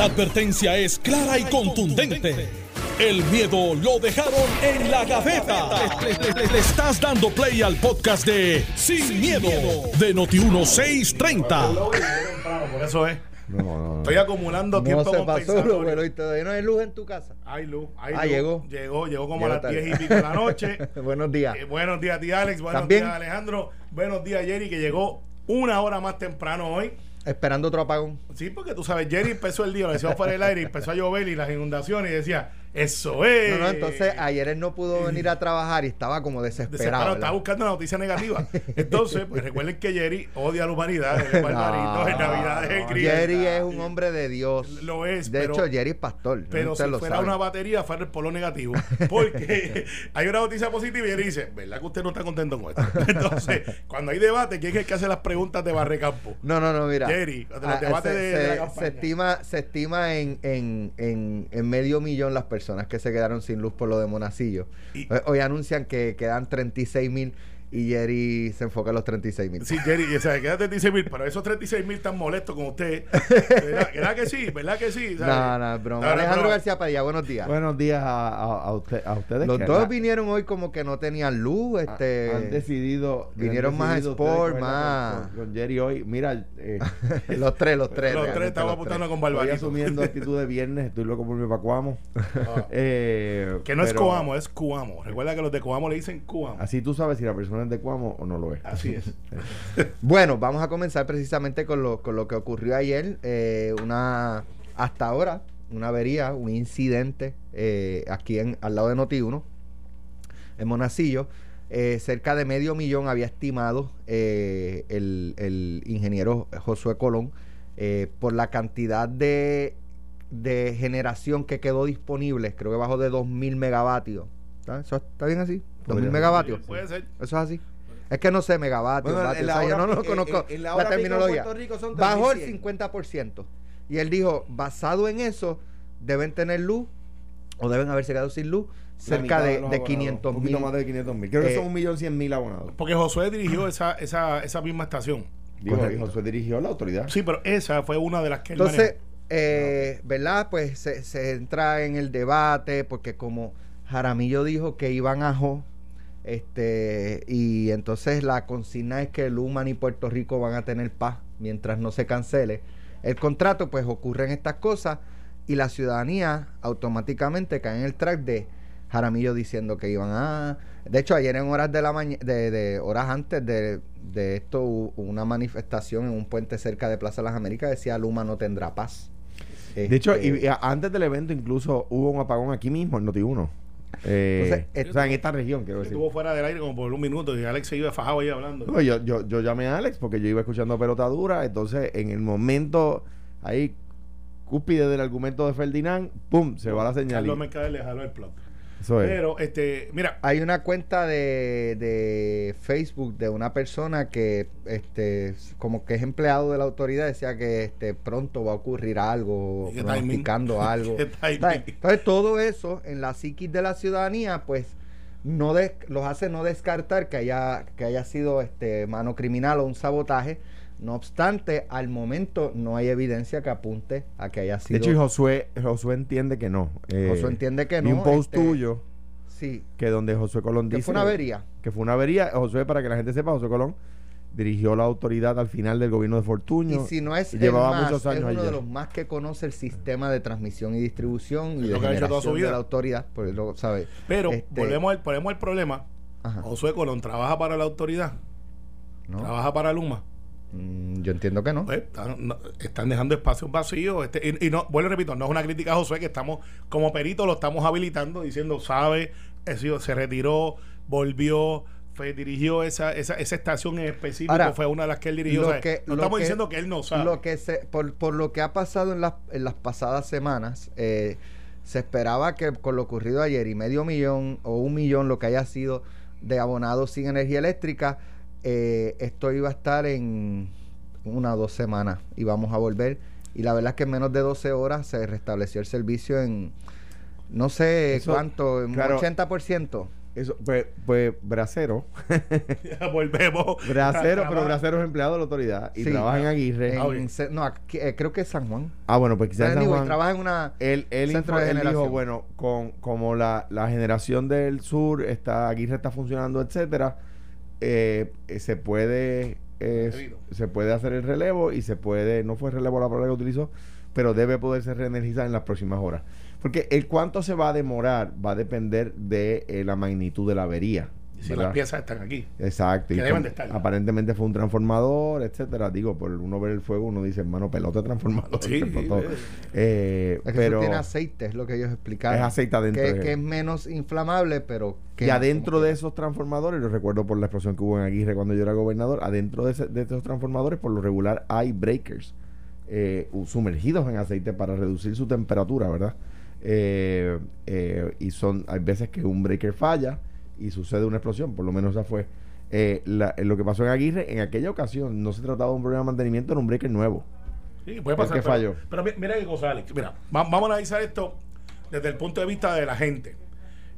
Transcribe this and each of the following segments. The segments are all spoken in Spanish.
La advertencia es clara y contundente. El miedo lo dejaron en la gaveta. Le, le estás dando play al podcast de Sin, miedo, de Noti1630. Por eso es. No, no, no. Estoy acumulando No tiempo pasó, pero y todavía no hay luz en tu casa. Hay luz, hay Ah, luz. llegó. Llegó, llegó como Llegó a las tarde. 10 y pico de la noche. Buenos días. Eh, buenos días, tía Alex. Buenos ¿También? días, Alejandro. Buenos días, Jerry, que llegó una hora más temprano hoy. Esperando otro apagón. Sí, porque tú sabes, Jerry empezó el día, lo decíamos fuera del aire, empezó a llover y las inundaciones y decía, eso es. No, no, entonces ayer él no pudo venir a trabajar y estaba como Desesperado, desesperado. estaba buscando la noticia negativa. Entonces, pues recuerden que Jerry odia a la humanidad, barbarito, en Navidad es el. Jerry es un hombre de Dios. Lo es, De pero- hecho, Jerry es pastor. Pero si lo fuera una batería, fuera el polo negativo. Porque hay una noticia positiva y él dice, ¿verdad que usted no está contento con esto? Entonces, cuando hay debate, ¿quién es el que hace las preguntas de Barrecampo? No, no, no, mira. Jerry, los Ah, debates se, de- se- de la se campaña. estima, se estima en, en, en, en medio millón las personas que se quedaron sin luz por lo de Monacillo. Y- Hoy- Hoy anuncian que quedan 36 mil y Jerry se enfoca en los 36 mil. Sí, Jerry, o sea, queda 36 mil, pero esos 36 mil están molestos con usted. ¿Verdad, ¿Verdad que sí? ¿Verdad que sí? No, ¿Sabe? no, es broma. No, no, Alejandro broma. García Padilla, buenos días. Buenos días a, a- a usted- a ustedes. Los dos la- vinieron hoy como que no tenían luz. ha- Este, han decidido. vinieron han más decidido sport, ustedes cogerla más- Con, con Jerry hoy. Mira, eh, los tres, los tres. Los tres estamos apuntando con voy Barbarito. asumiendo actitud de viernes. Estoy loco por mi pacuamo. Eh, Que no es Coamo, es Cuamo. Recuerda que los de Coamo le dicen Cuamo. Así tú sabes si la persona es de Cuamo o no lo es. Así es. Bueno, vamos a comenzar precisamente con lo, con lo que ocurrió ayer. eh, una, hasta ahora, una avería, un incidente eh, aquí en, al lado de Noti1, en Monacillo. Eh, cerca de medio millón había estimado eh, el, el ingeniero Josué Colón eh, por la cantidad de, de generación que quedó disponible, creo que bajo de 2.000 megavatios. ¿Está, eso está bien así? ¿2.000 Podría- megavatios? Puede ser. Eso es así. Es que no sé, megavatios, Bueno, vatios, en la o sea, yo no lo conozco en- en la la, terminología. Rico son Bajó el 3100. 50%. Y él dijo, basado en eso, deben tener luz o deben haberse quedado sin luz cerca de, de abonados, 500 Un mil. poquito más de 500 mil. Creo que Eh, son un millón cien mil abonados. Porque Josué dirigió esa, esa, esa misma estación. Y Josué dirigió la autoridad. Sí, pero esa fue una de las que Entonces, eh, ¿verdad? Pues se, se entra en el debate porque como Jaramillo dijo que iban a Jo, este, y entonces la consigna es que Luman y Puerto Rico van a tener paz mientras no se cancele el contrato, pues ocurren estas cosas y la ciudadanía automáticamente cae en el track de Jaramillo diciendo que iban a... De hecho, ayer en horas de la mañana, de, de horas antes de, de esto, hubo una manifestación en un puente cerca de Plaza las Américas decía Luma no tendrá paz. De hecho, Este, y, y a- antes del evento incluso hubo un apagón aquí mismo, en Noti1. Eh, Entonces, o sea, en esta región, quiero Que decir. Estuvo fuera del aire como por un minuto y Alex se iba fajado ahí hablando. No, yo, yo, yo llamé a Alex porque yo iba escuchando pelota dura, entonces en el momento ahí cúspide del argumento de Ferdinand, ¡pum! se va la señal. Carlos Mercader le jaló el plot. Eso es. Pero, este, mira, Hay una cuenta de, de Facebook de una persona que este como que es empleado de la autoridad, decía que este pronto va a ocurrir algo, pronosticando algo. Entonces todo eso en la psiquis de la ciudadanía, pues no des- los hace no descartar que haya, que haya sido este mano criminal o un sabotaje. No obstante, al momento no hay evidencia que apunte a que haya de sido. hecho, y Josué, Josué entiende que no. Eh, Josué entiende que no. un post este, tuyo Sí, que donde Josué Colón que dice fue una avería. que fue una avería. Josué, para que la gente sepa, Josué Colón dirigió la autoridad al final del gobierno de Fortuño. Y si no es y el llevaba más, muchos años es uno de los más que conoce el sistema de transmisión y distribución y de lo que ha hecho toda su generación de la autoridad, porque lo sabe. pero Este- volvemos, al, volvemos al problema. Ajá, Josué Colón trabaja para la autoridad, ¿no? trabaja para Luma. Mm, yo entiendo que no. Pues, están, no- están dejando espacios vacíos. Este, y, y no, vuelvo y repito, no es una crítica a Josué, que estamos como perito lo estamos habilitando, diciendo, sabe, sido- se retiró, volvió, fue, dirigió esa, esa, esa estación en específico, Ahora, fue una de las que él dirigió. lo que- no lo estamos que- diciendo que él no sabe. Lo que se, por, por lo que ha pasado en las, en las pasadas semanas, eh, se esperaba que con lo ocurrido ayer y medio millón o un millón, lo que haya sido de abonados sin energía eléctrica, eh, esto iba a estar en una o dos semanas y vamos a volver. Y la verdad es que en menos de 12 horas se restableció el servicio en, no sé Eso, cuánto, en claro. un 80%. Eso, pues, pues Bracero. Volvemos. Bracero, pero Bracero es empleado de la autoridad y Sí. trabaja en Aguirre. En Ah, bien. Ce- no, aquí- eh, creo que es San Juan. ah, bueno, pues quizás en San Juan. trabaja en una... Él, él, Centro de él dijo, generación. bueno, con, como la, la generación del sur está, Aguirre está funcionando, etcétera, eh, eh, se puede eh, se puede hacer el relevo y se puede, no fue relevo la palabra que utilizó, pero debe poderse reenergizar en las próximas horas. Porque el cuánto se va a demorar va a depender de eh, la magnitud de la avería. Si ¿verdad? las piezas están aquí. Exacto. y Que deben de estar. Aparentemente fue un transformador, etcétera. Digo, por uno ver el fuego, uno dice, hermano, pelota transformador. Sí, explotó". eh. Eh, Es que pero eso tiene aceite, es lo que ellos explicaron. es aceite adentro. que, de- que es menos inflamable, pero... Que y adentro de esos transformadores, lo recuerdo por la explosión que hubo en Aguirre cuando yo era gobernador, adentro de, ese- de esos transformadores, por lo regular, hay breakers eh, sumergidos en aceite para reducir su temperatura, ¿verdad? Eh, eh, y son, hay veces que un breaker falla y sucede una explosión, por lo menos esa fue eh, la- lo que pasó en Aguirre. En aquella ocasión no se trataba de un problema de mantenimiento, era un breaker nuevo. Sí, puede ¿Por pasar. qué pero- falló? Pero, mi- mira qué cosa, Alex. Mira, va- vamos a analizar esto desde el punto de vista de la gente.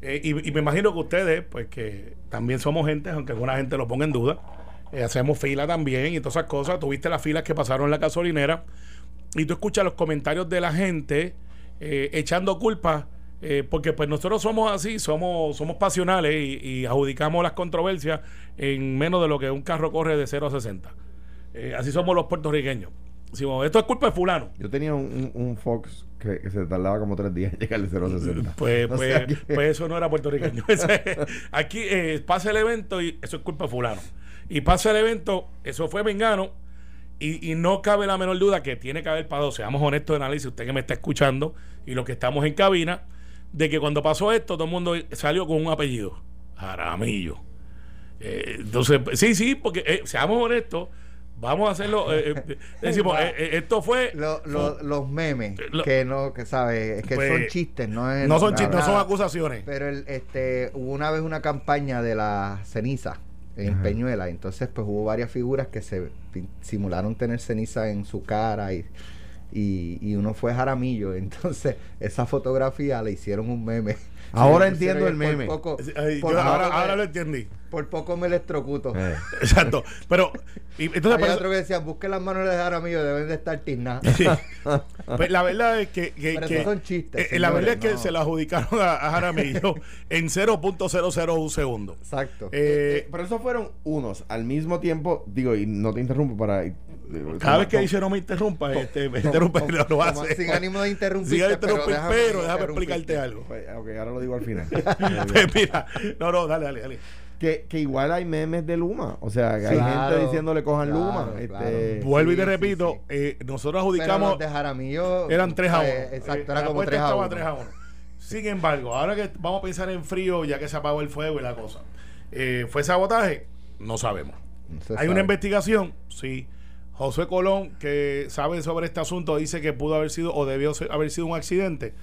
Eh, y, y me imagino que ustedes, pues que también somos gente, aunque alguna gente lo ponga en duda, eh, hacemos fila también y todas esas cosas. Tuviste las filas que pasaron en la gasolinera y tú escuchas los comentarios de la gente eh, echando culpa. Eh, porque pues nosotros somos así, somos, somos pasionales y, y adjudicamos las controversias en menos de lo que un carro corre de 0 a 60. Eh, así somos los puertorriqueños. Decimos, esto es culpa de fulano. Yo tenía un, un- un Fox que, que se tardaba como tres días en llegar de 0 a 60. Pues, pues, que- pues eso no era puertorriqueño. Aquí eh, pasa el evento y eso es culpa de fulano. Y pasa el evento, eso fue Mengano. Y, y no cabe la menor duda que tiene que haber pasado, seamos honestos de análisis, usted que me está escuchando y los que estamos en cabina, de que cuando pasó esto todo el mundo salió con un apellido, Jaramillo. Eh, entonces, sí, sí, porque eh, seamos honestos, vamos a hacerlo. eh, eh, decimos, eh, eh, esto fue. Lo- lo- los memes, Lo- que no, que sabes, es que Pues, son chistes, no es... no son chistes, no son acusaciones. Pero el, este, hubo una vez una campaña de la ceniza en Ajá. Peñuela, entonces pues hubo varias figuras que se pin- simularon tener ceniza en su cara y, y, y uno fue Jaramillo, entonces esa fotografía le hicieron un meme. Ahora entiendo el meme. poco- Ay, por yo ahora, poco me- ahora lo entendí. por poco me electrocuto. Eh. Exacto. Pero, y, entonces, eso- otro que decía, busque las manos de Jaramillo, deben de estar tiznadas. Sí. Pues la verdad es que, que- Pero que- esos son chistes, eh, la señores, verdad es que no. se lo adjudicaron a, a Jaramillo en 0.001 segundo. Exacto. Eh, Pero esos fueron unos. Al mismo tiempo, digo, y no te interrumpo para. Cada vez que dice no me interrumpa, este, me interrumpe, lo, lo hace. Sin ánimo de interrumpir. Sin interrumpir, pero déjame explicarte algo. Pues, ok, ahora lo digo al final. Pues mira, no, no, dale, dale, dale. que, que igual hay memes de Luma. O sea, que hay Claro, gente diciéndole cojan claro, Luma. claro. Este, Vuelvo y te repito, sí. eh, nosotros Pero adjudicamos. los de Jaramillo Eran 3 a 1. eh, Exacto, era como 3 a 1. 3 a 1. Sin embargo, ahora que vamos a pensar en frío, ya que se apagó el fuego y la cosa, eh, ¿fue sabotaje? No sabemos. Se ¿Hay sabe. una investigación? Sí. José Colón, que sabe sobre este asunto, dice que pudo haber sido o debió haber sido un accidente.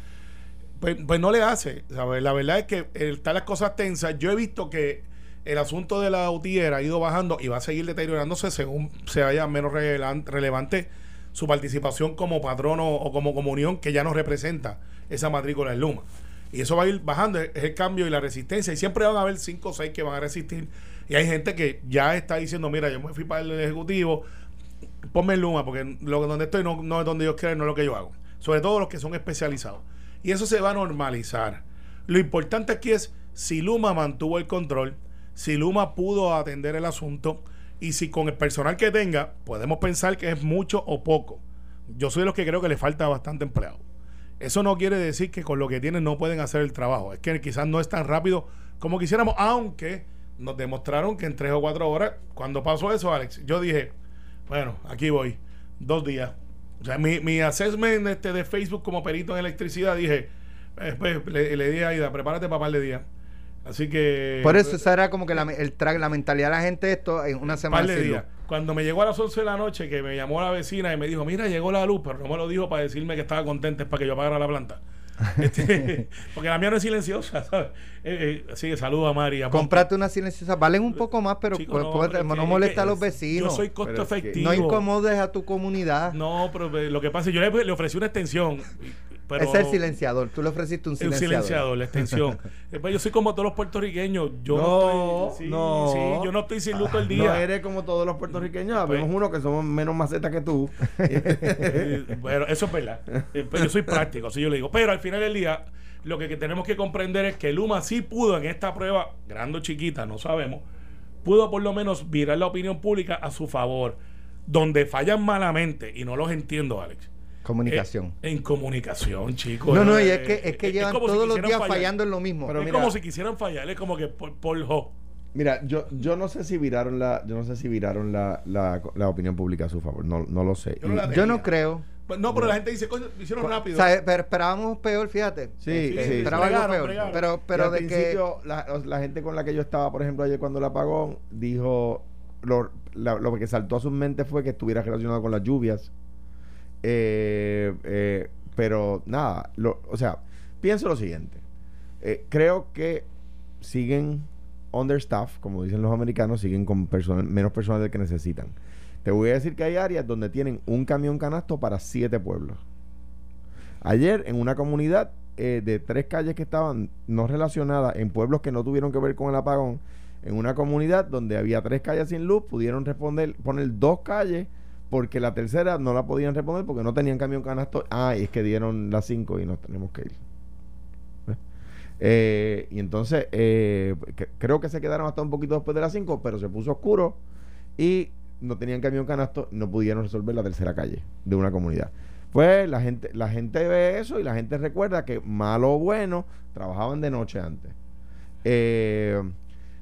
Pues, pues no le hace. La verdad es que eh, están las cosas tensas. Yo he visto que el asunto de la UTIER ha ido bajando y va a seguir deteriorándose según se vaya menos relevante su participación como patrono o como comunión que ya no representa esa matrícula en Luma. Y eso va a ir bajando, es el cambio y la resistencia. Y siempre van a haber cinco o seis que van a resistir. Y hay gente que ya está diciendo, mira, yo me fui para el Ejecutivo, ponme Luma, porque lo donde estoy no, no es donde yo quiero, no es lo que yo hago. Sobre todo los que son especializados. Y eso se va a normalizar. Lo importante aquí es si Luma mantuvo el control, si Luma pudo atender el asunto y si con el personal que tenga podemos pensar que es mucho o poco. Yo soy de los que creo que le falta bastante empleado. Eso no quiere decir que con lo que tienen no pueden hacer el trabajo. Es que quizás no es tan rápido como quisiéramos, aunque nos demostraron que en tres o cuatro horas, cuando pasó eso, Alex, yo dije, bueno, aquí voy, dos días. O sea, mi, mi assessment este de Facebook como perito en electricidad, dije, eh, pues, le, le dije a Aida, prepárate para par de días. Así que... Por eso esa era como que la, el tra- la mentalidad de la gente esto en una par semana. de sin días. Cuando me llegó a las 11 de la noche, que me llamó la vecina y me dijo, mira, llegó la luz, pero no me lo dijo para decirme que estaba contenta, es para que yo apagara la planta. Este, porque la mía no es silenciosa, ¿sabes? Eh, eh, así que saludo a Mari. a Pompi. Comprate una silenciosa. Valen un poco más, pero Chico, no, molesta a los vecinos. Yo soy costo Pero es que efectivo. no incomodes a tu comunidad. No, pero eh, lo que pasa es que yo le, le ofrecí una extensión pero es el silenciador. Tú le ofreciste un un silenciador. silenciador, la extensión. Eh, pues yo soy como todos los puertorriqueños. Yo no, No, estoy, sí, no. sí, yo no estoy sin luz todo el No día. eres como todos los puertorriqueños. Pues- Vemos uno que somos menos macetas que tú. Pero eso es verdad. Eh, Pero yo soy práctico, así yo le digo. Pero al final del día, lo que, que tenemos que comprender es que Luma sí pudo en esta prueba, grande o chiquita, no sabemos, pudo por lo menos virar la opinión pública a su favor. Donde fallan malamente, y no los entiendo, Alex. Comunicación. eh, en comunicación, chicos. no, no, y Eh, es que, es que es llevan si todos los días fallar. fallando en lo mismo. Pero es mira- como si quisieran fallar, es como que por, por jo. Mira, yo, yo no sé si viraron la, yo no sé si viraron la, la, la opinión pública a su favor. No, no lo sé. Yo no Y- Yo creo. Pues No, pero la gente dice, coño, lo hicieron O rápido. sea, pero esperábamos peor, fíjate. Sí, Este, sí, esperaba algo bregaron, peor. Pero, Y pero al de que. la, la gente con la que yo estaba, por ejemplo, ayer cuando el apagón, dijo, lo, la- lo que saltó a sus mentes fue que estuviera relacionado con las lluvias. Eh, eh, pero nada, lo- o sea, pienso lo siguiente. Eh, creo que siguen understaff, como dicen los americanos, siguen con menos personal del que necesitan. Te voy a decir que hay áreas donde tienen un camión canasto para siete pueblos. Ayer en una comunidad eh, de tres calles que estaban no relacionadas en pueblos que no tuvieron que ver con el apagón, en una comunidad donde había tres calles sin luz, pudieron responder, poner dos calles porque la tercera no la podían responder porque no tenían camión canasto. Ah, y es que dieron las cinco y nos tenemos que ir. Eh, y entonces eh, creo que se quedaron hasta un poquito después de las 5, pero se puso oscuro y no tenían camión canasto, no pudieron resolver la tercera calle de una comunidad. Pues la gente, la gente ve eso y la gente recuerda que malo o bueno trabajaban de noche antes. Eh,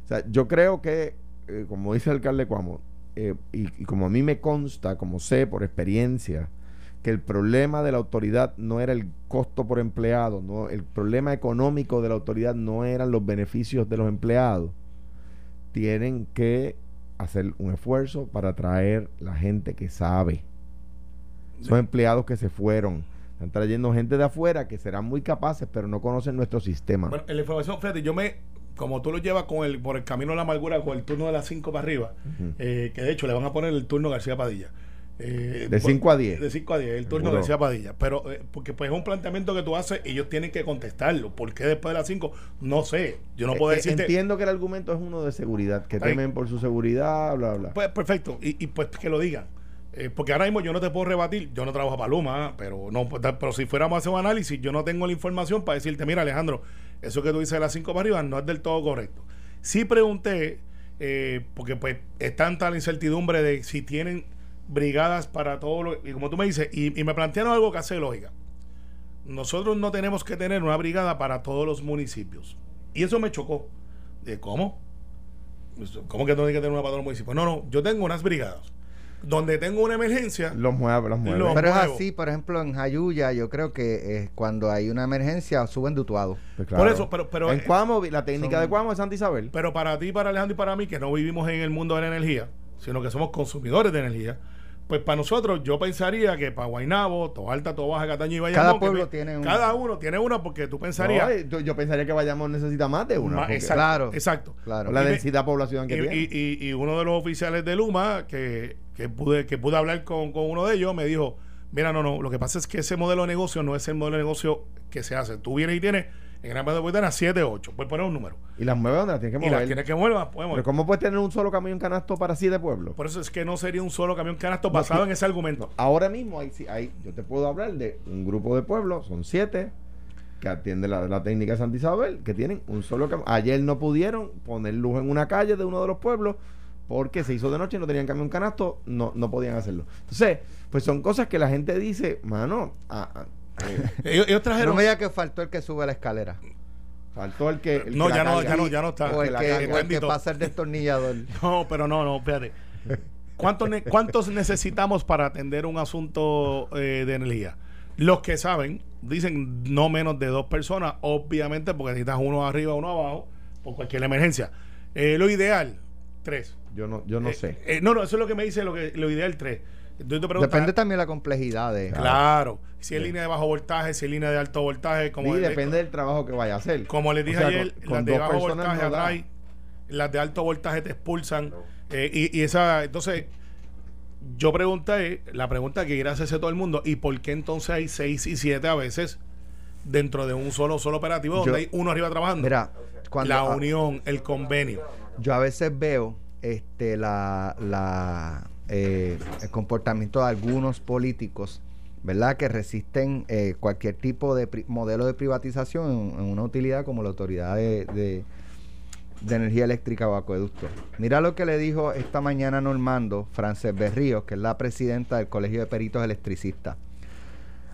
o sea, yo creo que, eh, como dice el alcalde Cuamo, eh, y, y como a mí me consta, como sé por experiencia, que el problema de la autoridad no era el costo por empleado, no, el problema económico de la autoridad no eran los beneficios de los empleados. Tienen que hacer un esfuerzo para traer la gente que sabe. Son empleados que se fueron. Están trayendo gente de afuera que serán muy capaces, pero no conocen nuestro sistema. Bueno, en la información, fíjate, yo me, como tú lo llevas con el, por el camino de la amargura, con el turno de las 5 para arriba, eh, que de hecho le van a poner el turno García Padilla. Eh, De por- 5 a 10. De 5 a 10, el turno Seguro. García Padilla. Pero, eh, porque pues es un planteamiento que tú haces y ellos tienen que contestarlo. ¿Por qué después de las 5? No sé. Yo no puedo Eh, eh, decirte. Entiendo que el argumento es uno de seguridad, que temen por su seguridad, bla, bla. Pues perfecto, y, y, pues que lo digan. Eh, porque ahora mismo yo no te puedo rebatir, yo no trabajo para Luma, pero no pues, pero si fuéramos a hacer un análisis, yo no tengo la información para decirte, mira Alejandro, eso que tú dices de las 5 para arriba no es del todo correcto. Sí pregunté, eh, porque pues es tanta la incertidumbre de si tienen brigadas para todo lo, y como tú me dices, y, me plantearon algo que hace lógica. Nosotros no tenemos que tener una brigada para todos los municipios. Y eso me chocó. ¿Cómo? ¿Cómo que no tiene que tener una para todos los municipios? No, no, yo tengo unas brigadas. Donde tengo una emergencia, Los mueve, los mueve. Los- Pero es así, por ejemplo, en Jayuya, yo creo que eh, cuando hay una emergencia suben de Utuado. Pues Por eso, pero- pero- en Cuamo, la técnica son- de Cuamo es Santa Isabel. pero para ti, para Alejandro y para mí, que no vivimos en el mundo de la energía, sino que somos consumidores de energía, pues para nosotros yo pensaría que para Guaynabo, Toalta, Tobaja, Cataño y Bayamón, Cada pueblo tiene uno. Cada uno tiene uno porque tú pensarías... No, yo, pensaría que Bayamón necesita más de una. Porque- exacto, Claro. exacto. Claro. La Y me- densidad poblacional que Y, tiene. y- y- y uno de los oficiales de Luma, que, que pude, que pude hablar con, con uno de ellos, me dijo, mira, no, no, lo que pasa es que ese modelo de negocio no es el modelo de negocio que se hace. Tú vienes y tienes en Gran Metropolitana 7, 8, puedes poner un número. y las mueve donde las tienes que Y mover. las tienes que mover, las podemos Pero ¿cómo puedes tener un solo camión canasto para siete pueblos? Por eso es que no sería un solo camión canasto basado no. en ese argumento. Ahora mismo hay, hay, yo te puedo hablar de un grupo de pueblos, son siete, que atiende la, la técnica de Santa Isabel, que tienen un solo camión. Ayer no pudieron poner luz en una calle de uno de los pueblos porque se hizo de noche y no tenían camión canasto, no, no podían hacerlo. Entonces, pues son cosas que la gente dice, mano, eh, Ellos, ellos trajeron... No me diga que faltó el que sube la escalera. faltó el que... el No, que ya no, ya no, ya no está. O el la que, o el que Bendito. pasa el destornillador. No, pero no, no, espérate. ¿Cuántos, ne- ¿Cuántos necesitamos para atender un asunto eh, de energía? Los que saben dicen no menos de dos personas, obviamente, porque necesitas uno arriba, uno abajo, por cualquier emergencia. Eh, lo ideal, tres. Yo no, yo no Eh, sé. eh, no, no, eso es lo que me dice lo, que, lo ideal, tres. Depende también de la complejidad de... Claro, si es línea de bajo voltaje, si es línea de alto voltaje, como, y el- depende del trabajo que vaya a hacer. como les dije O sea, ayer, con- con las de bajo voltaje no atrae, las de alto voltaje te expulsan. eh, y, y esa, entonces, yo pregunté, la pregunta que quiere hacerse todo el mundo, ¿y por qué entonces hay 6 y 7 a veces dentro de un solo solo operativo Yo- donde hay uno arriba trabajando. Mira, cuando la unión, el convenio. yo a veces veo este la, la eh, el comportamiento de algunos políticos, ¿verdad? Que resisten eh, cualquier tipo de modelo de privatización en, una utilidad como la autoridad de, de- de energía eléctrica o acueducto. Mira lo que le dijo esta mañana Normando Frances Berríos, que es la presidenta del Colegio de Peritos Electricistas.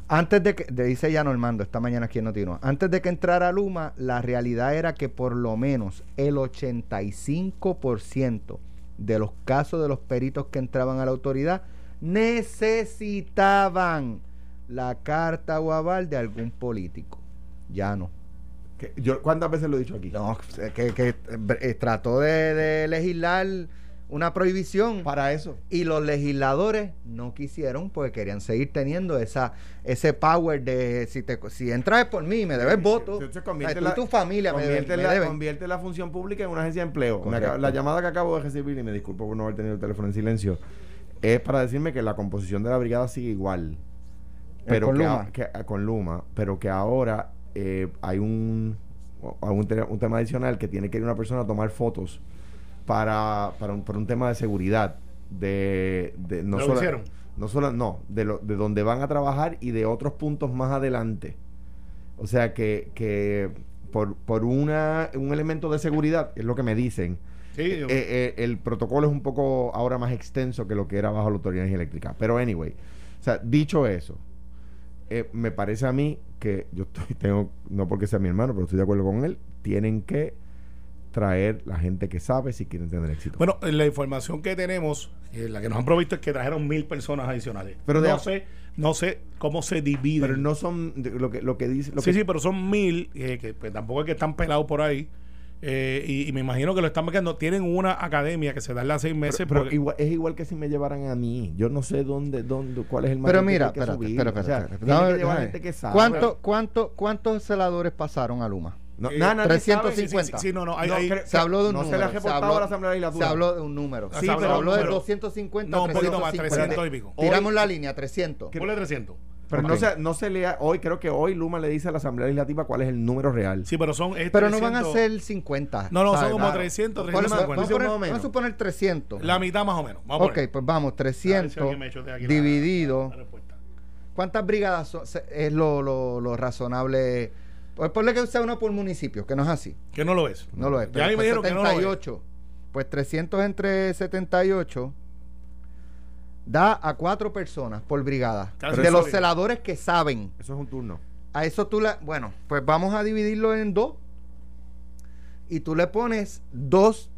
Antes de que, le dice ya Normando, esta mañana aquí en Notino, antes de que entrara Luma, la realidad era que por lo menos el 85% de los casos de los peritos que entraban a la autoridad necesitaban la carta o aval de algún político. Ya no. Yo, ¿Cuántas veces lo he dicho aquí? No, que, que, eh, trató de, de legislar una prohibición Para eso. y los legisladores no quisieron porque querían seguir teniendo esa ese power de si te si entras por mí me debes voto Entonces O convierte sea, tú la- y tu familia me debes, Convierte, me la, convierte la función pública en una agencia de empleo. La llamada que acabo de recibir, y me disculpo por no haber tenido el teléfono en silencio, es para decirme que la composición de la brigada sigue igual. Pero con que, Luma. a- que- a- con Luma, pero que ahora eh, hay un, un, un tema adicional que tiene que ir una persona a tomar fotos para, para, un, para un tema de seguridad. De, de- no ¿Lo solo, hicieron? no solo, no, de, lo, de donde van a trabajar y de otros puntos más adelante. O sea que, que por, por una, un elemento de seguridad, es lo que me dicen, Sí, eh, eh, el protocolo es un poco ahora más extenso que lo que era bajo la autoridad eléctrica. Pero anyway, o sea, dicho eso, eh, me parece a mí que yo estoy, tengo, no porque sea mi hermano, pero estoy de acuerdo con él, tienen que traer la gente que sabe si quieren tener éxito. Bueno, la información que tenemos, eh, la que nos han provisto es que trajeron mil personas adicionales. Pero de- no sé, no sé cómo se dividen. pero no son lo que lo que dice lo sí, que, sí, pero son mil, eh, que pues, tampoco es que están pelados por ahí. eh, y, y me imagino que lo están marcando. Tienen una academia que se da en las seis meses. pero- igual- es igual que si me llevaran a mí. Yo no sé dónde, dónde cuál es el pero mira espérate, espérate, gente que sabe. ¿Cuánto, cuánto, ¿Cuántos celadores pasaron a Luma? No, Eh, nada, nadie 350. sabe. Sí, sí, sí, no, no, hay- No, hay- cre- Se habló de un no número. se le ha se reportado habló- a la Asamblea Legislatura. Se habló de un número. Sí, se pero habló de número. 250 No, un poquito más, 350. 300 y pico. Tiramos la línea, 300. Ponle 300. Pero Ok. no, se, no se lea hoy, creo que hoy Luma le dice a la Asamblea Legislativa cuál es el número real. Sí, pero son. es Pero no van a 300, ser 50. No, no, son ¿sabes? como Claro. 300, Ponle- Vamos a 350. poner, Más o menos. vamos a suponer 300. La mitad más o menos. Vamos a ok, pues vamos, A ver si 300 alguien me chotea aquí la- dividido. ¿Cuántas brigadas son- se- es lo, lo, lo razonable? Pues ponle que sea uno por municipio, que no es así. Que no lo es. No lo es. Ya pero ahí me pues dijeron que no lo es. 78. Pues 300 entre 78 da a cuatro personas por brigada. Casi de los sólido. celadores que saben. Eso es un turno. A eso tú le... Bueno, pues vamos a dividirlo en dos. Y tú le pones dos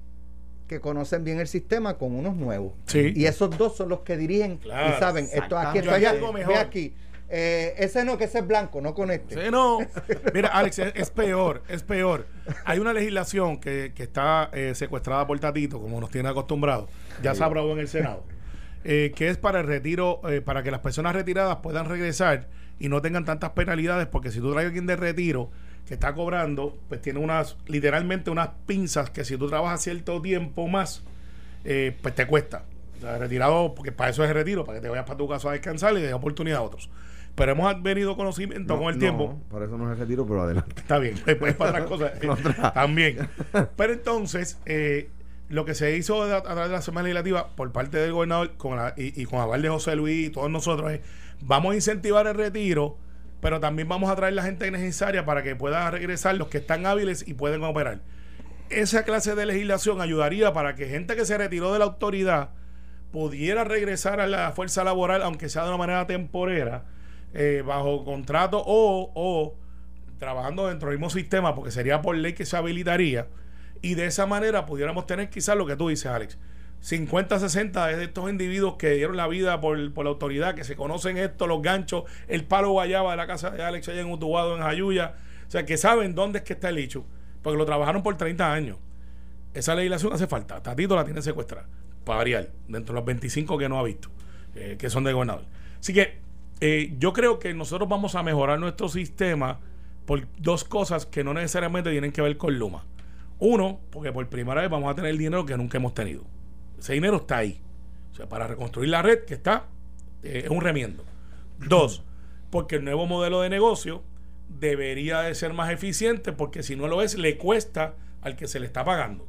que conocen bien el sistema con unos nuevos. Sí. Y esos dos son los que dirigen Claro, y saben, esto aquí, esto allá, ve aquí. Eh, ese no, que ese es blanco, no con este. Sí, no. Mira, Alex, es, es peor, es peor. Hay una legislación que, que está eh, secuestrada por Tatito, como nos tiene acostumbrados. Ya se aprobó en el Senado. eh, que es para el retiro, eh, para que las personas retiradas puedan regresar y no tengan tantas penalidades, porque si tú traes a alguien de retiro que está cobrando, pues tiene unas, literalmente unas pinzas que si tú trabajas cierto tiempo más, eh, pues te cuesta. O sea, retirado, porque para eso es el retiro, para que te vayas para tu casa a descansar y de oportunidad a otros. Pero hemos venido conocimiento No, con el no, tiempo. Por eso no es el retiro, pero adelante. Está bien, después para otras cosas eh, también. Pero entonces, eh, lo que se hizo a, través de la Asamblea Legislativa por parte del gobernador con la- y, y con aval de José Luis y todos nosotros es, vamos a incentivar el retiro, pero también vamos a traer la gente necesaria para que pueda regresar los que están hábiles y pueden operar. Esa clase de legislación ayudaría para que gente que se retiró de la autoridad pudiera regresar a la fuerza laboral, aunque sea de una manera temporera, eh, bajo contrato o, o trabajando dentro del mismo sistema, porque sería por ley que se habilitaría, y de esa manera pudiéramos tener quizás lo que tú dices, Alex. 50, 60 de estos individuos que dieron la vida por, por la autoridad, que se conocen esto, los ganchos, el palo guayaba de la casa de Alex allá en Utuado, en Jayuya, o sea, que saben dónde es que está el hecho, porque lo trabajaron por 30 años. Esa legislación hace falta. Tatito la tiene secuestrada, para variar, dentro de los 25 que no ha visto, eh, que son de gobernador. Así que eh, yo creo que nosotros vamos a mejorar nuestro sistema por dos cosas que no necesariamente tienen que ver con Luma. Uno, porque por primera vez vamos a tener dinero que nunca hemos tenido. Ese dinero está ahí. O sea, para reconstruir la red que está, eh, es un remiendo. Dos, porque el nuevo modelo de negocio debería de ser más eficiente porque si no lo es, le cuesta al que se le está pagando.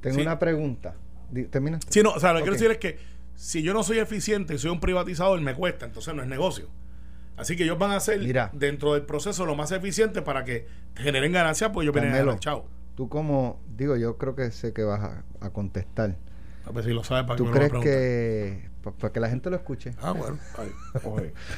Tengo Sí. una pregunta. Di- ¿Termina? Sí, no, o sea, lo que quiero decir es que si yo no soy eficiente y soy un privatizador, me cuesta, entonces no es negocio. Así que ellos van a ser Mira. dentro del proceso lo más eficiente para que generen ganancias, porque ellos vienen a Carmelo. ganar, chao. Tú como, digo, yo creo que sé que vas a, a contestar. A ver si lo sabes para que ¿Tú me lo crees que, pa- para que la gente lo escuche, Ah, bueno. Ay.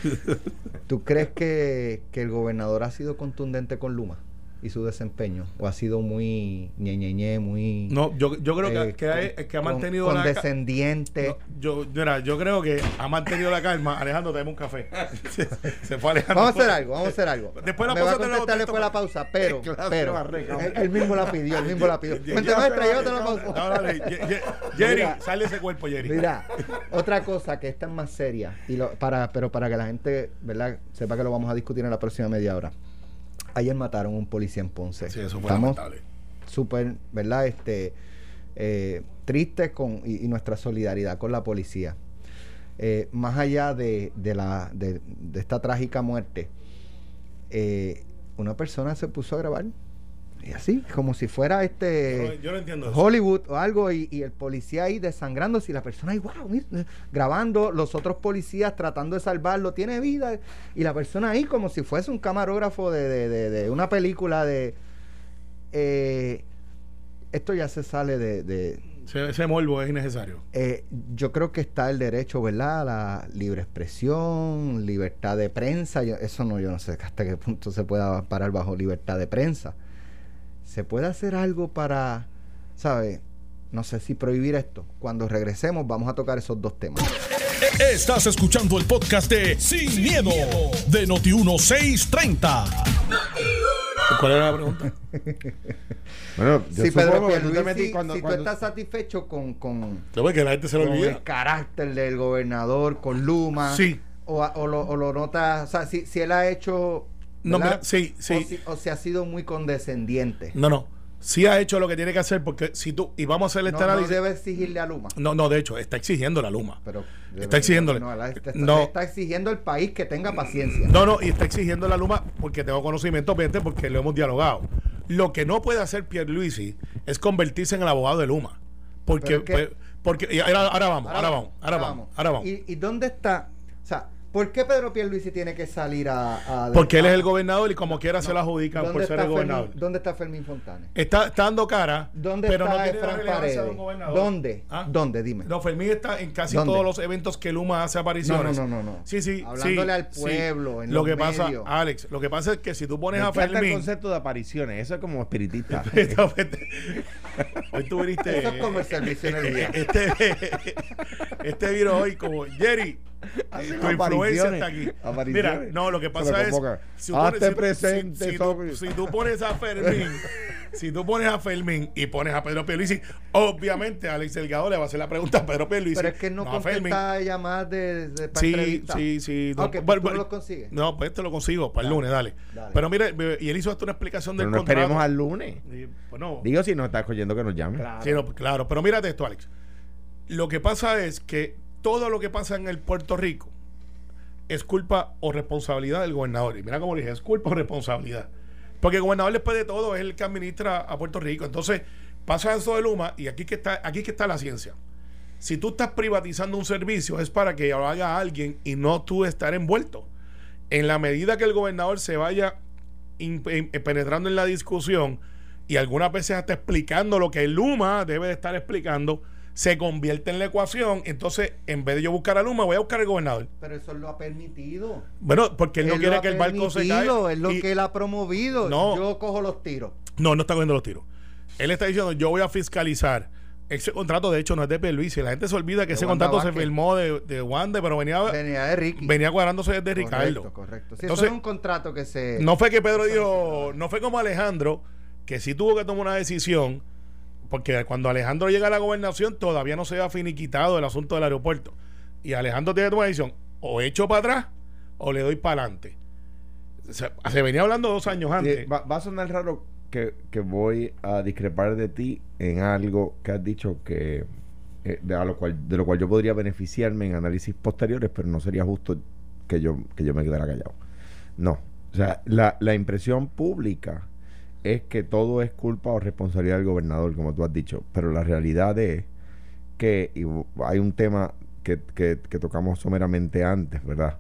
¿tú crees que, que el gobernador ha sido contundente con Luma y su desempeño? ¿O ha sido muy ñeñeñe, muy... No, yo, yo creo que, eh, que, ha, que ha con- mantenido la condescendiente? No, yo, mira, yo creo que ha mantenido la calma. Alejandro, dame un café. se, se fue Alejandro. Vamos a hacer algo, vamos a hacer algo. Después de la Me va a pausa te lo contestar después de la pausa, pero, pero, barriga, él, él mismo la pidió, él mismo la pidió. Ye- maestra, llévate la No, pausa. dale, Ye- Ye- Jerry, Mira. sale ese cuerpo, Jerry. Mira, otra cosa que esta es más seria, y lo, para, pero para que la gente, ¿verdad? Sepa que lo vamos a discutir en la próxima media hora. Ayer mataron a un policía en Ponce. Sí, eso fue Estamos súper, ¿verdad? Este, eh, tristes con, y, y nuestra solidaridad con la policía. Eh, más allá de, de la, de, de esta trágica muerte, eh, una persona se puso a grabar. Y así, como si fuera este... Yo yo eso. Hollywood o algo y, y el policía ahí desangrándose y la persona ahí, wow, mira, grabando, los otros policías tratando de salvarlo, tiene vida y la persona ahí como si fuese un camarógrafo de, de- de- de una película de... eh, esto ya se sale de... de- Ese, ese morbo es innecesario. eh, yo creo que está el derecho, ¿verdad? A la libre expresión, libertad de prensa. yo- eso no, yo no sé hasta qué punto se pueda parar bajo libertad de prensa. ¿Se puede hacer algo para, ¿sabe? No sé si prohibir esto. Cuando regresemos vamos a tocar esos dos temas. Estás escuchando el podcast de Sin, miedo, de Noti1630. ¿Cuál era la pregunta? Bueno, yo Sí, Pedro que Pierluisi, metí cuando, si tú estás satisfecho con, con, que la gente se lo con el carácter del gobernador, con Luma, Sí. o, o lo, o lo notas, o sea, si, si él ha hecho... No, mira, sí, sí. O si, o si ha sido muy condescendiente. No, no. Sí ha hecho lo que tiene que hacer porque si tú, y vamos a hacer No, este no análisis. debe exigirle a Luma. No, no, de hecho, está exigiendo la Luma. Pero Está exigiéndole. No, la- está, No. está exigiendo al país que tenga paciencia. No, no, y está exigiendo la Luma porque tengo conocimiento, obviamente, porque lo hemos dialogado. Lo que no puede hacer Pierluisi es convertirse en el abogado de Luma. Porque, pues, porque y ahora, ahora vamos, ahora, vamos, ahora vamos, ahora vamos. ¿Y, y dónde está? ¿Por qué Pedro Pierluisi tiene que salir a... a- Porque él es el gobernador y como quiera se la adjudican ¿Dónde por ser el gobernador. Fermín, ¿Dónde está Fermín Fontane? Está, está dando cara, ¿Dónde pero no está tiene la relevancia de Paredes? un gobernador. ¿Dónde? ¿Ah? ¿Dónde? Dime. No, Fermín está en casi ¿Dónde? todos los eventos que Luma hace No, apariciones. no, no, no, no. Sí, sí. Hablándole sí, al sí. pueblo, en Lo que pasa. Alex, lo que pasa es que si tú pones Me a encanta el Fermín. concepto de apariciones. Eso es como espiritista. Hoy tú viniste. Eso es como el servicio en el día. Este, este vino hoy como Jerry. Hacen Tu influencia está aquí. Mira, no, lo que pasa lo es. Hazte pones- presente, si, tú, si pones a Fermín, si tú pones a Fermín y pones a Pedro Pierluisi, obviamente Alex Delgado le va a hacer la pregunta a Pedro Pierluisi. Pero es que no Fermín. contesta llamadas de, de para Sí, sí, sí. Ok, pues Bueno, tú no bueno, los consigues. No, pues te lo consigo para el Dale, lunes, dale. dale. Pero mire, y él hizo hasta una explicación del no contrato. esperemos al lunes. Y, Digo, si no estás oyendo que nos llame. Sí, no, claro, pero mírate esto, Alex. Lo que pasa es que todo lo que pasa en el Puerto Rico es culpa o responsabilidad del gobernador. Y mira cómo dije, es culpa o responsabilidad. Porque el gobernador después de todo es el que administra a Puerto Rico. Entonces, pasa eso de Luma y aquí que está, aquí que está la ciencia. Si tú estás privatizando un servicio es para que lo haga alguien y no tú estar envuelto. En la medida que el gobernador se vaya in- penetrando en la discusión y algunas veces hasta explicando lo que Luma debe de estar explicando, se convierte en la ecuación. Entonces, en vez de yo buscar a Luma, voy a buscar al gobernador. Pero eso lo ha permitido. Bueno, porque él no quiere que el barco se caiga. Es lo y- que él ha promovido. No. Yo cojo los tiros. No, no está cogiendo los tiros. Él está diciendo, yo voy a fiscalizar. Ese contrato, de hecho, no es de Pierluisi. La gente se olvida que De ese Wanda contrato se firmó de, de Wanda, pero venía, Venía de Ricky. venía cuadrándose desde Ricardo. Correcto, correcto. Sí, Entonces, eso es un contrato que se. No fue que Pedro dijo, no fue como Alejandro, que sí tuvo que tomar una decisión, porque cuando Alejandro llega a la gobernación todavía no se había finiquitado el asunto del aeropuerto. Y Alejandro tiene una decisión, o echo para atrás o le doy para adelante. Se, se venía hablando dos años antes. Va, va a sonar raro que, que voy a discrepar de ti en algo que has dicho que eh, de, a lo cual, de lo cual yo podría beneficiarme en análisis posteriores, pero no sería justo que yo, que yo me quedara callado. No. O sea, la, la impresión pública es que todo es culpa o responsabilidad del gobernador, como tú has dicho, pero la realidad es que y hay un tema que, que, que tocamos someramente antes, ¿verdad?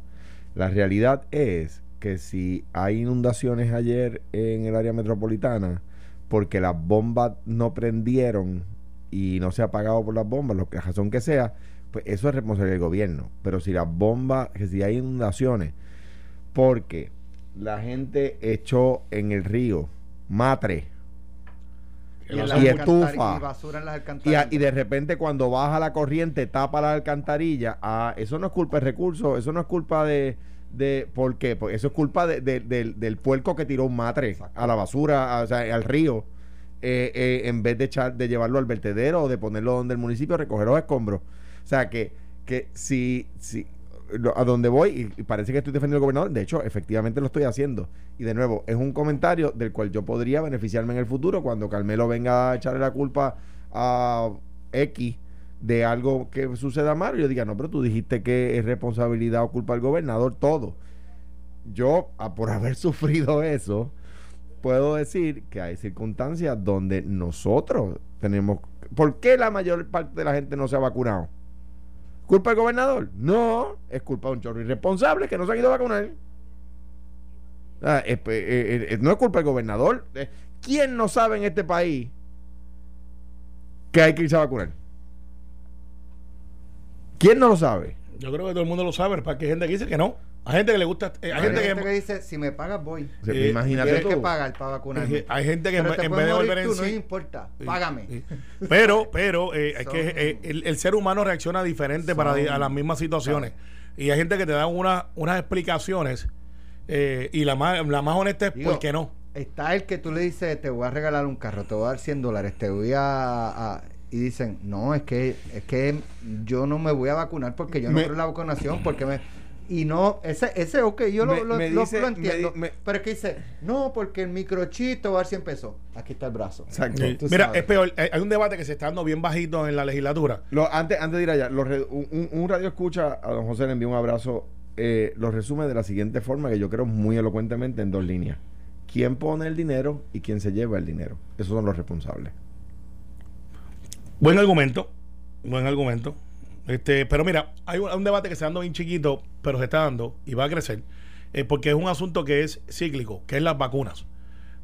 La realidad es que si hay inundaciones ayer en el área metropolitana, porque las bombas no prendieron y no se ha pagado por las bombas, lo que razón que sea, pues eso es responsabilidad del gobierno. Pero si las bombas, que si hay inundaciones, porque la gente echó en el río matre Y, estufa. y basura en las y, a- y de repente cuando baja la corriente tapa la alcantarilla, ah, eso no es culpa de recursos, eso no es culpa de... de ¿Por qué? Pues eso es culpa de- de- del, del puerco que tiró un matre a la basura, a- o sea, al río, eh, eh, en vez de, echar, de llevarlo al vertedero o de ponerlo donde el municipio recoger los escombros. O sea, que, que si, si a donde voy, y, y parece que estoy defendiendo al gobernador, de hecho, efectivamente lo estoy haciendo. Y de nuevo, es un comentario del cual yo podría beneficiarme en el futuro cuando Carmelo venga a echarle la culpa a X de algo que suceda mal. Yo diga, no, pero tú dijiste que es responsabilidad o culpa del gobernador, todo. Yo, a- por haber sufrido eso, puedo decir que hay circunstancias donde nosotros tenemos... ¿Por qué la mayor parte de la gente no se ha vacunado? ¿Culpa del gobernador? No, es culpa de un chorro irresponsable que no se han ido a vacunar. Ah, eh, eh, eh, no es culpa del gobernador. ¿Quién no sabe en este país que hay que irse a vacunar? ¿Quién no lo sabe? Yo creo que todo el mundo lo sabe, pero hay gente que dice que no. Hay gente que le gusta. eh, hay, Hay gente gente que, que dice, si me pagas voy. Eh, imagínate Tienes que tú. pagar para vacunarme. hay gente que en, te vez de volver en tú, no sí. importa, Sí, págame. sí. Pero, pero, eh, es Son- que eh, el, el ser humano reacciona diferente para a las mismas situaciones. Y hay gente que te da una, unas explicaciones eh, y la más, la más honesta es Digo, por qué no. Está el que tú le dices, te voy a regalar un carro, te voy a dar 100 dólares, te voy a, a- Y dicen, no, es que es que yo no me voy a vacunar porque yo no Me- creo la vacunación, porque me... Y no, ese, ese ok, yo Me- lo, lo, me lo- dice- lo me entiendo. me- pero es que dice, no, porque el microchip va a dar 100 pesos. Aquí está el brazo. Exacto. Sí. Mira, sabes. es peor. eh, Hay un debate que se está dando bien bajito en la legislatura. Lo- antes, antes de ir allá, un, un- un radio escucha, a don José le envío un abrazo, eh, lo resume de la siguiente forma, que yo creo muy elocuentemente en dos líneas. ¿Quién pone el dinero y quién se lleva el dinero? Esos son los responsables. Buen argumento, buen argumento. Este, pero mira, hay un, debate que se está dando bien chiquito, pero se está dando y va a crecer, eh, porque es un asunto que es cíclico, que es las vacunas.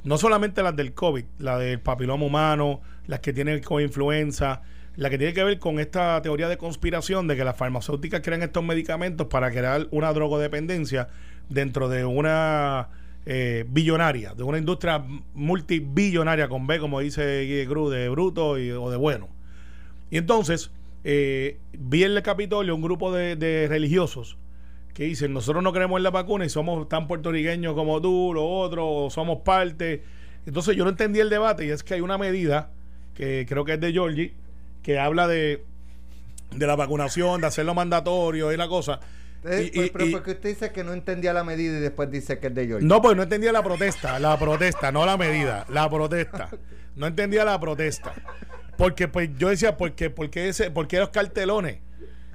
No solamente las del COVID, la del papiloma humano, las que tienen con influenza, la que tiene que ver con esta teoría de conspiración de que las farmacéuticas crean estos medicamentos para crear una drogodependencia dentro de una eh, billonaria, de una industria multibillonaria con B, como dice Cruz, de bruto y, o de bueno. Y entonces, eh, vi en el Capitolio un grupo de, de religiosos que dicen, nosotros no creemos en la vacuna y somos tan puertorriqueños como tú, los otros, o somos parte. Entonces yo no entendí el debate y es que hay una medida que creo que es de Georgie, que habla de, de la vacunación, de hacerlo mandatorio y la cosa. Eh, Y- pero y- pero y- porque usted dice que no entendía la medida y después dice que es de George. no, pues no entendía la protesta, la protesta, no la medida, la protesta. No entendía la protesta. Porque pues yo decía, ¿por qué, por qué ese, por qué los cartelones?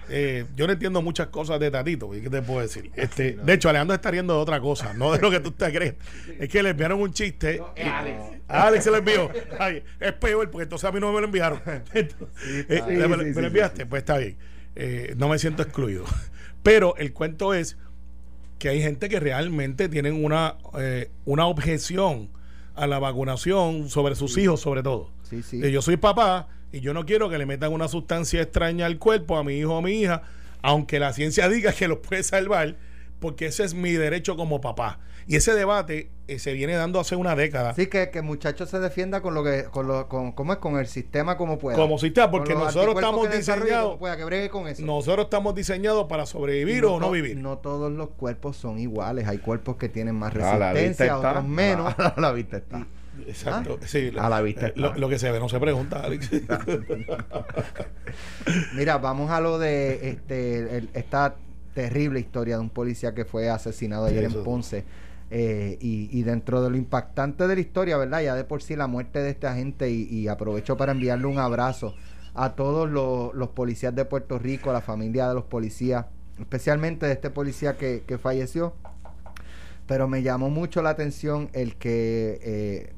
Eh, yo no entiendo muchas cosas de Tatito, ¿y ¿qué te puedo decir? Este, de hecho, Alejandro está riendo de otra cosa, no de lo que tú te crees. Es que le enviaron un chiste. y- a Alex se lo envió. Ay, es peor, porque entonces a mí no me lo enviaron. Entonces, eh, sí, me, lo- sí, me sí, lo enviaste, pues está bien. Eh, no me siento excluido. Pero el cuento es que hay gente que realmente tienen una, eh, una objeción a la vacunación sobre sus hijos, sobre todo. Sí, sí. Yo soy papá y yo no quiero que le metan una sustancia extraña al cuerpo a mi hijo o a mi hija, aunque la ciencia diga que los puede salvar, porque ese es mi derecho como papá. Y ese debate eh, se viene dando hace una década. Así que que el muchacho se defienda con lo que con lo con cómo es con el sistema como pueda. Como si está, Con porque nosotros estamos diseñados- como pueda, que bregue con eso. Nosotros estamos diseñados para sobrevivir o no vivir. No todos los cuerpos son iguales. Hay cuerpos que tienen más A la vista resistencia, otros menos. A la vista está. Exacto. Sí, A la vista eh, lo, que se ve no se pregunta, Alex. Mira, vamos a lo de este el- esta terrible historia de un policía que fue asesinado ayer en Ponce. Eh, y, y dentro de lo impactante de la historia, ¿verdad? Ya de por sí la muerte de esta gente y, y aprovecho para enviarle un abrazo a todos los, los policías de Puerto Rico, a la familia de los policías, especialmente de este policía que, que falleció. pero me llamó mucho la atención el que eh,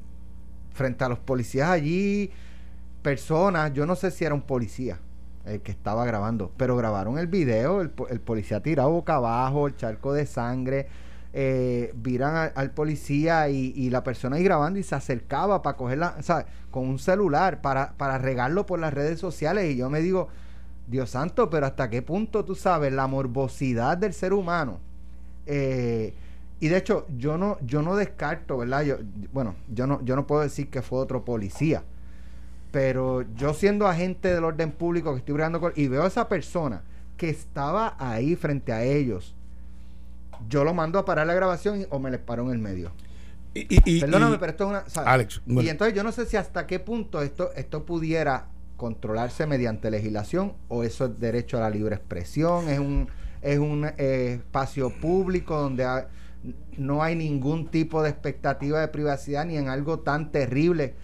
frente a los policías allí, personas, yo no sé si era un policía el que estaba grabando, pero grabaron el video, el, el policía tirado boca abajo, el charco de sangre, eh, viran al policía y, la persona ahí grabando y se acercaba para cogerla, o sea, con un celular para, para regarlo por las redes sociales y yo me digo, Dios santo, pero hasta qué punto tú sabes la morbosidad del ser humano. Eh, y de hecho, yo no, yo no descarto, ¿verdad? Yo, bueno, yo no, yo no puedo decir que fue otro policía. Pero yo siendo agente del orden público que estoy brigando con, y veo a esa persona que estaba ahí frente a ellos, yo lo mando a parar la grabación o me les paro en el medio. Y, Perdóname, pero esto es una. Alex, Y entonces yo no sé si hasta qué punto esto, esto pudiera controlarse mediante legislación o eso es derecho a la libre expresión, es un, es un eh, espacio público donde no hay ningún tipo de expectativa de privacidad ni en algo tan terrible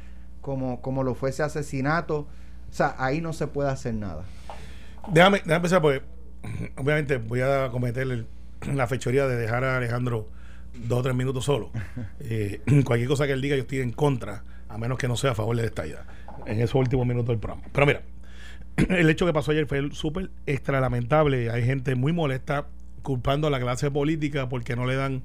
como, como lo fue ese asesinato. O sea, ahí no se puede hacer nada. Déjame, déjame empezar porque obviamente voy a cometer el la fechoría de dejar a Alejandro dos o tres minutos solo. Eh, cualquier cosa que él diga, yo estoy en contra, a menos que no sea a favor de esta idea, en esos últimos minutos del programa. Pero mira, el hecho que pasó ayer fue súper extra lamentable. Hay gente muy molesta culpando a la clase política porque no le dan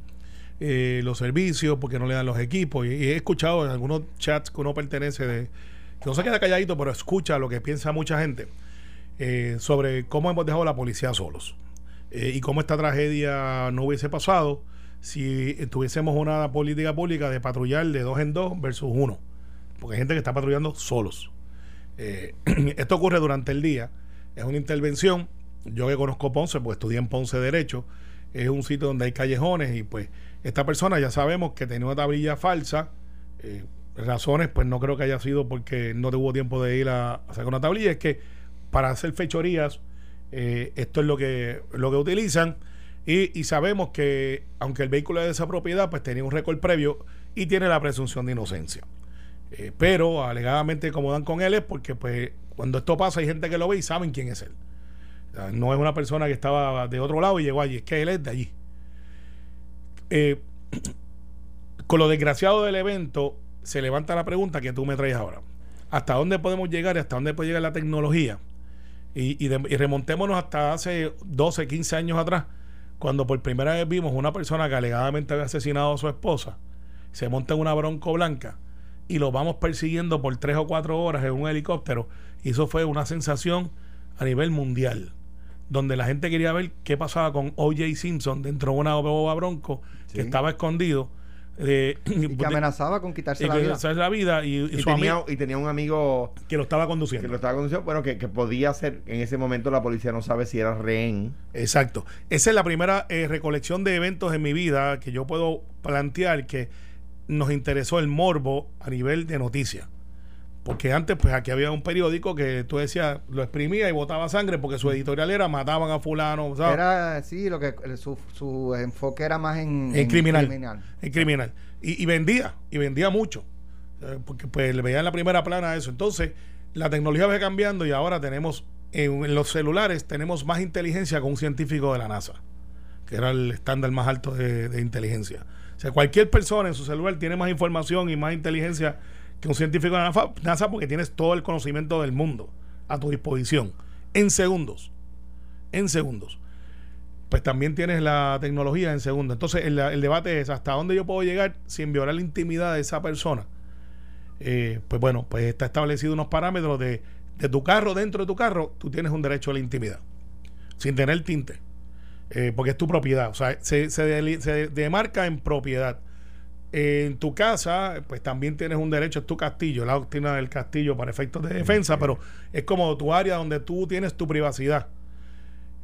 eh, los servicios, porque no le dan los equipos. Y, he escuchado en algunos chats que uno pertenece de, que no se queda calladito, pero escucha lo que piensa mucha gente eh, sobre cómo hemos dejado a la policía solos. Eh, y cómo esta tragedia no hubiese pasado si tuviésemos una política pública de patrullar de dos en dos versus uno. Porque hay gente que está patrullando solos. Esto ocurre durante el día. Es una intervención. Yo que conozco Ponce, pues estudié en Ponce Derecho. Es un sitio donde hay callejones y pues esta persona ya sabemos que tenía una tablilla falsa. Eh, razones, pues no creo que haya sido porque no tuvo tiempo de ir a, a sacar una tablilla. Es que para hacer fechorías eh, esto es lo que, lo que utilizan. Y, sabemos que, aunque el vehículo es de esa propiedad, pues tenía un récord previo y tiene la presunción de inocencia. Eh, pero alegadamente como dan con él es porque pues cuando esto pasa hay gente que lo ve y saben quién es él. No es una persona que estaba de otro lado y llegó allí, es que él es de allí. Eh, con lo desgraciado del evento, se levanta la pregunta que tú me traes ahora. ¿Hasta dónde podemos llegar y hasta dónde puede llegar la tecnología y, remontémonos hasta hace 12, 15 años atrás, cuando por primera vez vimos una persona que alegadamente había asesinado a su esposa, se monta en una bronco blanca y lo vamos persiguiendo por tres o cuatro horas en un helicóptero. Y eso fue una sensación a nivel mundial, donde la gente quería ver qué pasaba con O.J. Simpson dentro de una boba bronco que estaba escondido y que amenazaba con quitarse la vida. y, tenía, y, tenía, un amigo que lo estaba conduciendo. Que lo estaba conduciendo, bueno, que, podía ser, en ese momento la policía no sabe si era rehén. Exacto. Esa es la primera eh, recolección de eventos en mi vida que yo puedo plantear que nos interesó el morbo a nivel de noticias. Porque antes, pues aquí había un periódico que tú decías, lo exprimía y botaba sangre porque su editorial era mataban a fulano. Era, sí, lo que su, su enfoque era más en, criminal, En criminal. Y, vendía, y vendía mucho. Eh, porque pues le veían la primera plana eso. Entonces, la tecnología va cambiando y ahora tenemos, en, los celulares, tenemos más inteligencia con un científico de la NASA, que era el estándar más alto de, de inteligencia. O sea, cualquier persona en su celular tiene más información y más inteligencia que un científico de NASA porque tienes todo el conocimiento del mundo a tu disposición en segundos. En segundos. Pues también tienes la tecnología en segundos. Entonces el, debate es hasta dónde yo puedo llegar sin violar la intimidad de esa persona. Eh, pues bueno, pues está establecido unos parámetros de, de, tu carro, dentro de tu carro, tú tienes un derecho a la intimidad, sin tener tinte, eh, porque es tu propiedad, o sea, se, se, se demarca en propiedad en tu casa, pues también tienes un derecho, es tu castillo, la doctrina del castillo para efectos de defensa, pero es como tu área donde tú tienes tu privacidad.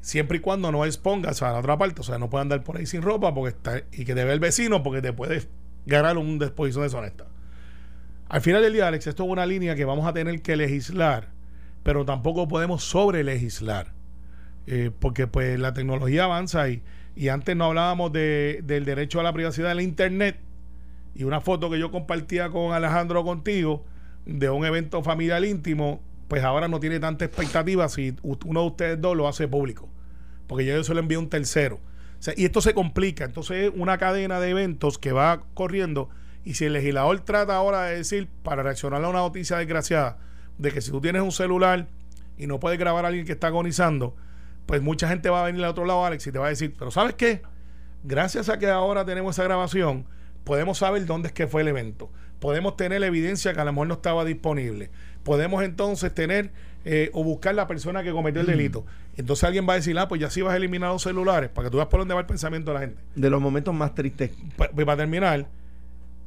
Siempre y cuando no expongas a la otra parte, o sea, no puedes andar por ahí sin ropa porque está, y que te ve el vecino porque te puedes ganar un disposición deshonesta. Al final del día, Alex, esto es una línea que vamos a tener que legislar, pero tampoco podemos sobre legislar, eh, porque pues la tecnología avanza y, y antes no hablábamos de, del derecho a la privacidad del Internet y una foto que yo compartía con Alejandro contigo de un evento familiar íntimo, pues ahora no tiene tanta expectativa si uno de ustedes dos lo hace público. Porque yo eso le envío un tercero. y esto se complica. Entonces es una cadena de eventos que va corriendo. Y si el legislador trata ahora de decir, para reaccionar a una noticia desgraciada, de que si tú tienes un celular y no puedes grabar a alguien que está agonizando, pues mucha gente va a venir al otro lado, Alex, y te va a decir, pero ¿sabes qué? Gracias a que ahora tenemos esa grabación, podemos saber dónde es que fue el evento. Podemos tener la evidencia que a lo mejor no estaba disponible. Podemos entonces tener eh, o buscar la persona que cometió el delito. Entonces alguien va a decir, ah, pues ya sí vas a eliminar los celulares, para que tú veas por dónde va el pensamiento de la gente. De los momentos más tristes. Pa- Pues para terminar,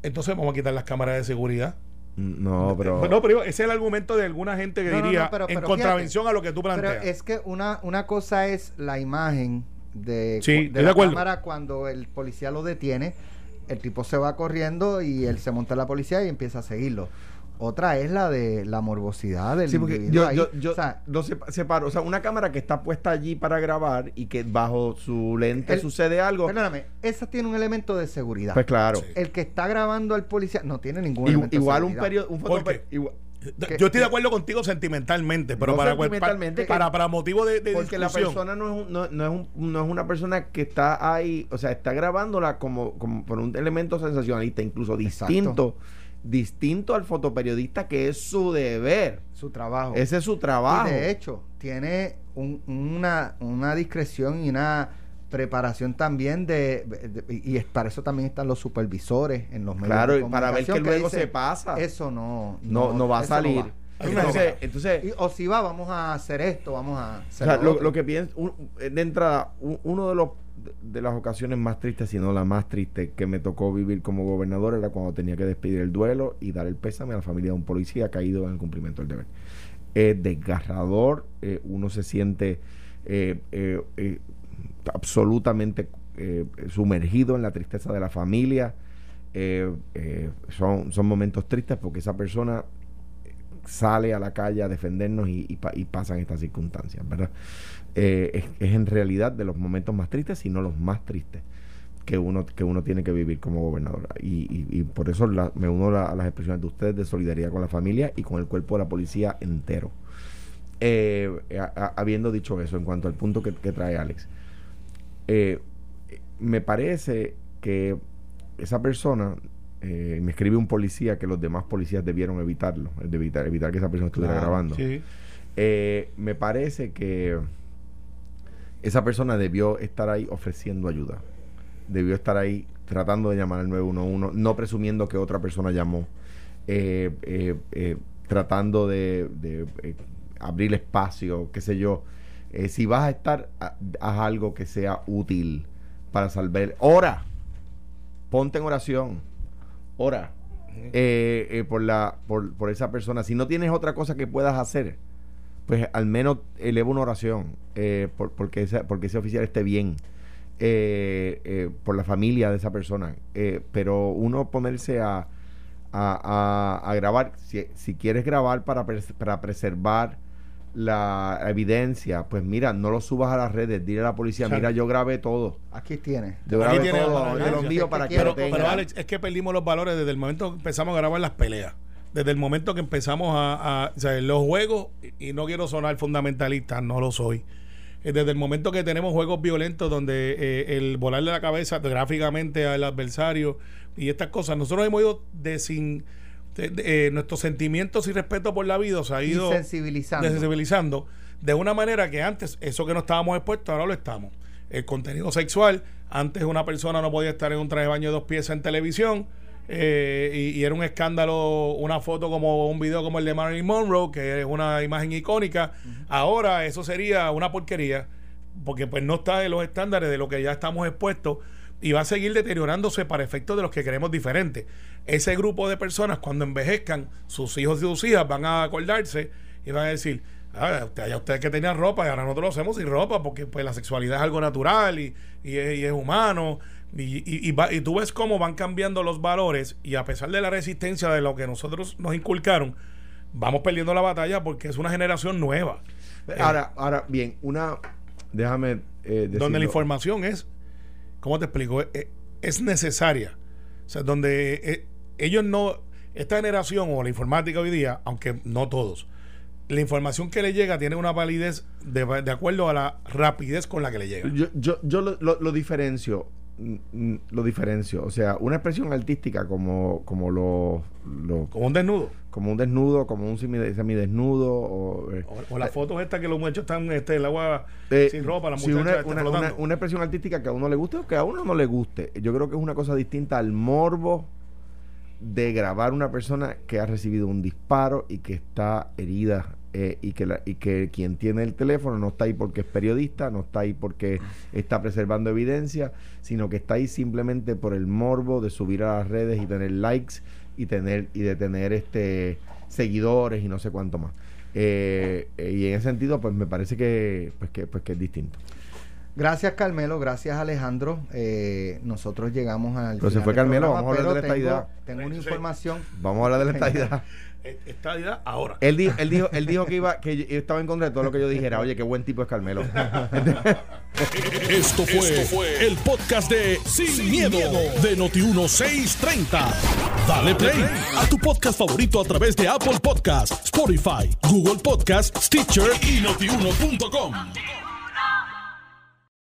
entonces vamos a quitar las cámaras de seguridad. No, pero. No, pero ese es el argumento de alguna gente que No, no, no, diría pero- en pero contravención fíjate, a lo que tú Pero planteas. es que una, una cosa es la imagen de, Sí, de la cámara cuando el policía lo detiene. El tipo se va corriendo y él se monta en la policía y empieza a seguirlo. Otra es la de la morbosidad del Sí, porque individuo yo, ahí. yo, yo O sea, lo sepa- separo. O sea, una cámara que está puesta allí para grabar y que bajo su lente El- sucede algo. perdóname, esa tiene un elemento de seguridad. Pues claro. Sí. El que está grabando al policía no tiene ningún elemento de igual un seguridad. periodo. Un ¿Por fotope- qué? igual- que- Yo estoy de acuerdo contigo sentimentalmente, pero No para, sentimentalmente, para, para, para motivo de, de Porque la persona no es, un- no, no es un- no es una persona que está ahí, o sea, está grabándola como, como por un elemento sensacionalista, incluso distinto, distinto al fotoperiodista que es su deber. Su trabajo. Ese es su trabajo. Y de hecho, tiene un- una, una discreción y una preparación también de, de- y es- para eso también están los supervisores en los medios claro, de y para ver comunicación que luego se pasa. eso no no, no va a salir. va. Entonces, entonces Y- o si va vamos a hacer esto vamos a o hacer sea, lo, otro. lo que pienso, un- de entrada, un- uno de los de las ocasiones más tristes, si no la más triste que me tocó vivir como gobernador era cuando tenía que despedir el duelo y dar el pésame a la familia de un policía caído en el cumplimiento del deber. Es desgarrador, eh, uno se siente eh, eh, eh, absolutamente eh, sumergido en la tristeza de la familia. Eh, eh, son, son momentos tristes porque esa persona sale a la calle a defendernos y, y pa- y pasan estas circunstancias, ¿verdad? Es, en realidad de los momentos más tristes, si no los más tristes que uno que uno tiene que vivir como gobernador. Y, por eso me uno a las expresiones de ustedes de solidaridad con la familia y con el cuerpo de la policía entero. Habiendo dicho eso, en cuanto al punto que trae Alex, eh, me parece que esa persona, eh, me escribe un policía que los demás policías debieron evitarlo, de evitar, evitar que esa persona estuviera Claro, grabando. sí. Eh, me parece que esa persona debió estar ahí ofreciendo ayuda. Debió estar ahí tratando de llamar al 911, no presumiendo que otra persona llamó, eh, eh, eh, tratando de, de, eh, abrir espacio, qué sé yo. Eh, si vas a estar, ha- haz algo que sea útil para salvar. Ora, ponte en oración, ora eh, eh, por, la, por, por esa persona. Si no tienes otra cosa que puedas hacer, pues al menos eleva una oración por, porque, ese, porque ese oficial esté bien, por la familia de esa persona. Pero uno ponerse a, a, a- a grabar, si, si quieres grabar para, pres- para preservar la evidencia, pues mira, no lo subas a las redes, dile a la policía, mira, yo grabé todo. aquí tiene Yo Aquí grabé tiene todo los evidencia. míos para que Pero, lo tenga. pero, Alex, es que perdimos los valores desde el momento que empezamos a grabar las peleas. Desde el momento que empezamos a, a- o sea, los juegos, y y no quiero sonar fundamentalista, no lo soy. Eh, Desde el momento que tenemos juegos violentos donde eh, el volarle la cabeza gráficamente al adversario y estas cosas, nosotros hemos ido de eh, nuestros sentimientos y respeto por la vida se ha ido sensibilizando desensibilizando de una manera que antes, eso que no estábamos expuestos, ahora lo estamos. El contenido sexual, antes una persona no podía estar en un traje de baño de dos piezas en televisión, eh, y, y era un escándalo, una foto como un video como el de Marilyn Monroe, que es una imagen icónica. Ahora eso sería una porquería, porque pues no está en los estándares de lo que ya estamos expuestos y va a seguir deteriorándose para efectos de los que queremos diferentes. Ese grupo de personas cuando envejezcan, sus hijos y sus hijas van a acordarse y van a decir, ah, usted, allá ustedes que tenían ropa y ahora nosotros lo hacemos sin ropa porque pues la sexualidad es algo natural y, y es, y es humano. Y, y, y va- y tú ves cómo van cambiando los valores y a pesar de la resistencia de lo que nosotros nos inculcaron, vamos perdiendo la batalla porque es una generación nueva. Ahora, ahora, bien, una. Déjame. Eh, donde la información es, ¿cómo te explico? Es, es necesaria. O sea, donde eh, ellos no, esta generación o la informática hoy día, aunque no todos, la información que le llega tiene una validez de, acuerdo a la rapidez con la que le llega. Yo, yo, yo lo- lo diferencio. Lo diferencio. O sea, una expresión artística como, como lo, lo- Como un desnudo. como un desnudo, como un semi- semidesnudo. O, eh, O, o las fotos estas que los muchachos están este, el agua Eh, sin ropa, la muchacha una, una- una expresión artística que a uno le guste o que a uno no le guste. Yo creo que es una cosa distinta al morbo de grabar una persona que ha recibido un disparo y que está herida eh, y, que la- y que quien tiene el teléfono no está ahí porque es periodista, no está ahí porque está preservando evidencia, sino que está ahí simplemente por el morbo de subir a las redes y tener likes y tener y de tener este seguidores y no sé cuánto más. Eh, eh, y en ese sentido, pues me parece que, pues que, pues que es distinto. Gracias Carmelo, gracias Alejandro. Eh, nosotros llegamos al. Pero se final fue del Carmelo, programa, vamos a hablar de la pero tengo- estadidad. Tengo una información. Vamos a hablar de la estadidad. Eh, Esta idea ahora. Él dijo, él dijo, él dijo que iba, que yo estaba en contra de todo lo que yo dijera. Oye, qué buen tipo es Carmelo. Esto fue, el podcast de Sin, miedo, de Noti1630. Dale play a tu podcast favorito a través de Apple Podcasts, Spotify, Google Podcasts, Stitcher y notiuno.com.